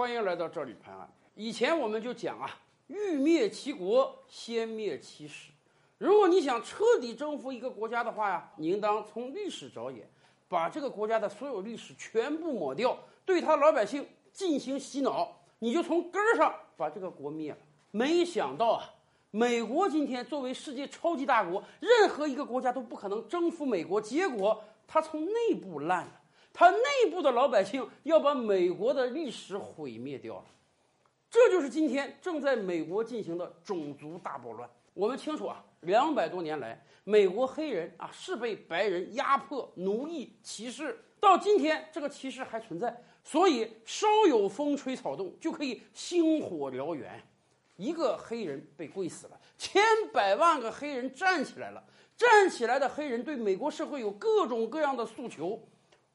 欢迎来到这里拍案。以前我们就讲啊，欲灭其国，先灭其史。如果你想彻底征服一个国家的话呀，你应当从历史着眼，把这个国家的所有历史全部抹掉，对他老百姓进行洗脑，你就从根儿上把这个国灭了。没想到啊，美国今天作为世界超级大国，任何一个国家都不可能征服美国，结果它从内部烂了。他内部的老百姓要把美国的历史毁灭掉了，这就是今天正在美国进行的种族大暴乱。我们清楚啊，两百多年来，美国黑人啊是被白人压迫、奴役、歧视，到今天这个歧视还存在，所以稍有风吹草动就可以星火燎原。一个黑人被跪死了，千百万个黑人站起来了，站起来的黑人对美国社会有各种各样的诉求。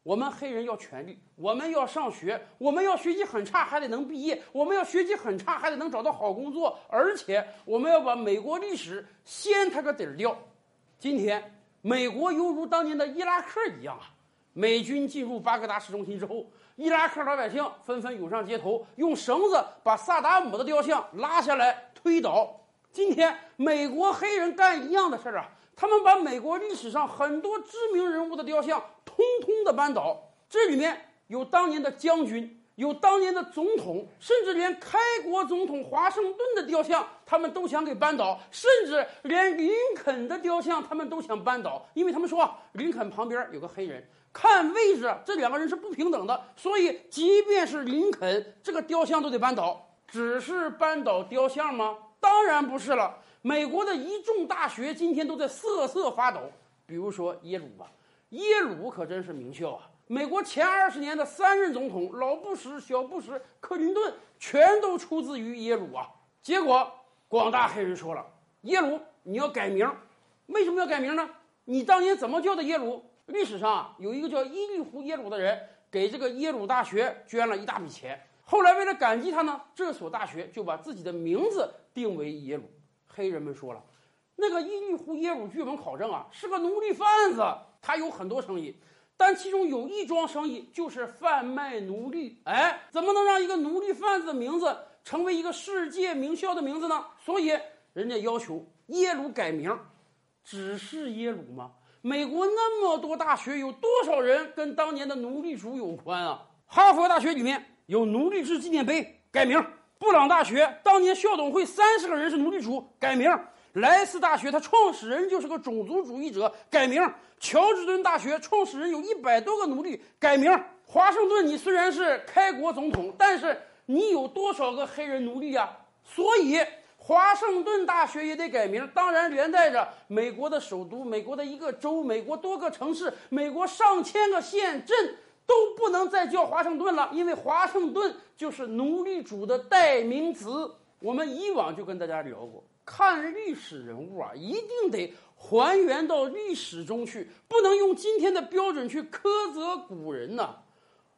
我们黑人要权利，我们要上学，我们要学习很差还得能毕业，我们要学习很差还得能找到好工作，而且我们要把美国历史掀他个底儿掉。今天，美国犹如当年的伊拉克一样啊！美军进入巴格达市中心之后，伊拉克老百姓纷纷涌上街头，用绳子把萨达姆的雕像拉下来推倒。今天，美国黑人干一样的事儿啊！他们把美国历史上很多知名人物的雕像通通的扳倒，这里面有当年的将军，有当年的总统，甚至连开国总统华盛顿的雕像，他们都想给扳倒，甚至连林肯的雕像他们都想扳倒，因为他们说林肯旁边有个黑人，看位置这两个人是不平等的，所以即便是林肯这个雕像都得扳倒。只是扳倒雕像吗？当然不是了。美国的一众大学今天都在瑟瑟发抖，比如说耶鲁吧，耶鲁可真是名校啊！美国前二十年的三任总统，老布什、小布什、克林顿，全都出自于耶鲁啊。结果广大黑人说了，耶鲁你要改名，为什么要改名呢？你当年怎么叫的耶鲁？历史上啊，有一个叫伊利胡耶鲁的人，给这个耶鲁大学捐了一大笔钱，后来为了感激他呢，这所大学就把自己的名字定为耶鲁。黑人们说了，那个伊利胡耶鲁，据我们考证啊，是个奴隶贩子，他有很多生意，但其中有一桩生意就是贩卖奴隶。哎，怎么能让一个奴隶贩子的名字成为一个世界名校的名字呢？所以人家要求耶鲁改名。只是耶鲁吗？美国那么多大学，有多少人跟当年的奴隶主有关啊？哈佛大学里面有奴隶制纪念碑，改名。布朗大学当年校董会三十个人是奴隶主，改名；莱斯大学它创始人就是个种族主义者，改名；乔治敦大学创始人有一百多个奴隶，改名；华盛顿你虽然是开国总统，但是你有多少个黑人奴隶呀？所以华盛顿大学也得改名。当然连带着美国的首都、美国的一个州、美国多个城市、美国上千个县镇。都不能再叫华盛顿了，因为华盛顿就是奴隶主的代名词。我们以往就跟大家聊过，看历史人物啊，一定得还原到历史中去，不能用今天的标准去苛责古人呐。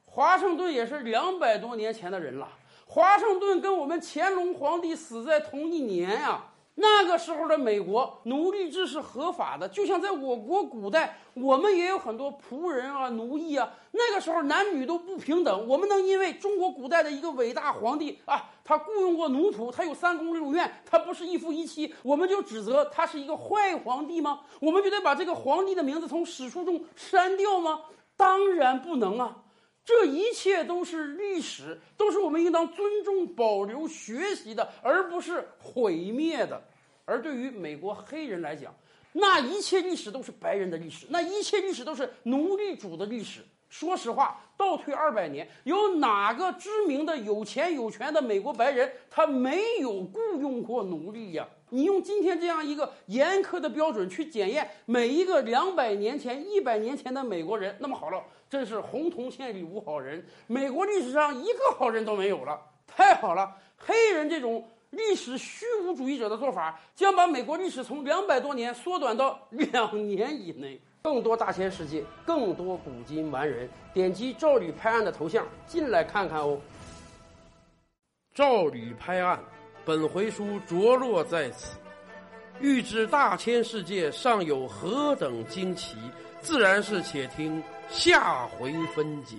华盛顿也是两百多年前的人了，华盛顿跟我们乾隆皇帝死在同一年啊。那个时候的美国奴隶制是合法的，就像在我国古代，我们也有很多仆人啊、奴役啊。那个时候男女都不平等，我们能因为中国古代的一个伟大皇帝啊，他雇佣过奴仆，他有三宫六院，他不是一夫一妻，我们就指责他是一个坏皇帝吗？我们就得把这个皇帝的名字从史书中删掉吗？当然不能啊！这一切都是历史，都是我们应当尊重、保留、学习的，而不是毁灭的。而对于美国黑人来讲，那一切历史都是白人的历史，那一切历史都是奴隶主的历史。说实话，倒退二百年，有哪个知名的有钱有权的美国白人他没有雇佣过奴隶呀？你用今天这样一个严苛的标准去检验每一个两百年前、一百年前的美国人，那么好了，真是红铜县里无好人，美国历史上一个好人都没有了。太好了，黑人这种历史虚无主义者的做法，将把美国历史从两百多年缩短到两年以内。更多大千世界，更多古今完人，点击赵吕拍案的头像进来看看哦。赵吕拍案。本回书着落在此，欲知大千世界尚有何等惊奇，自然是且听下回分解。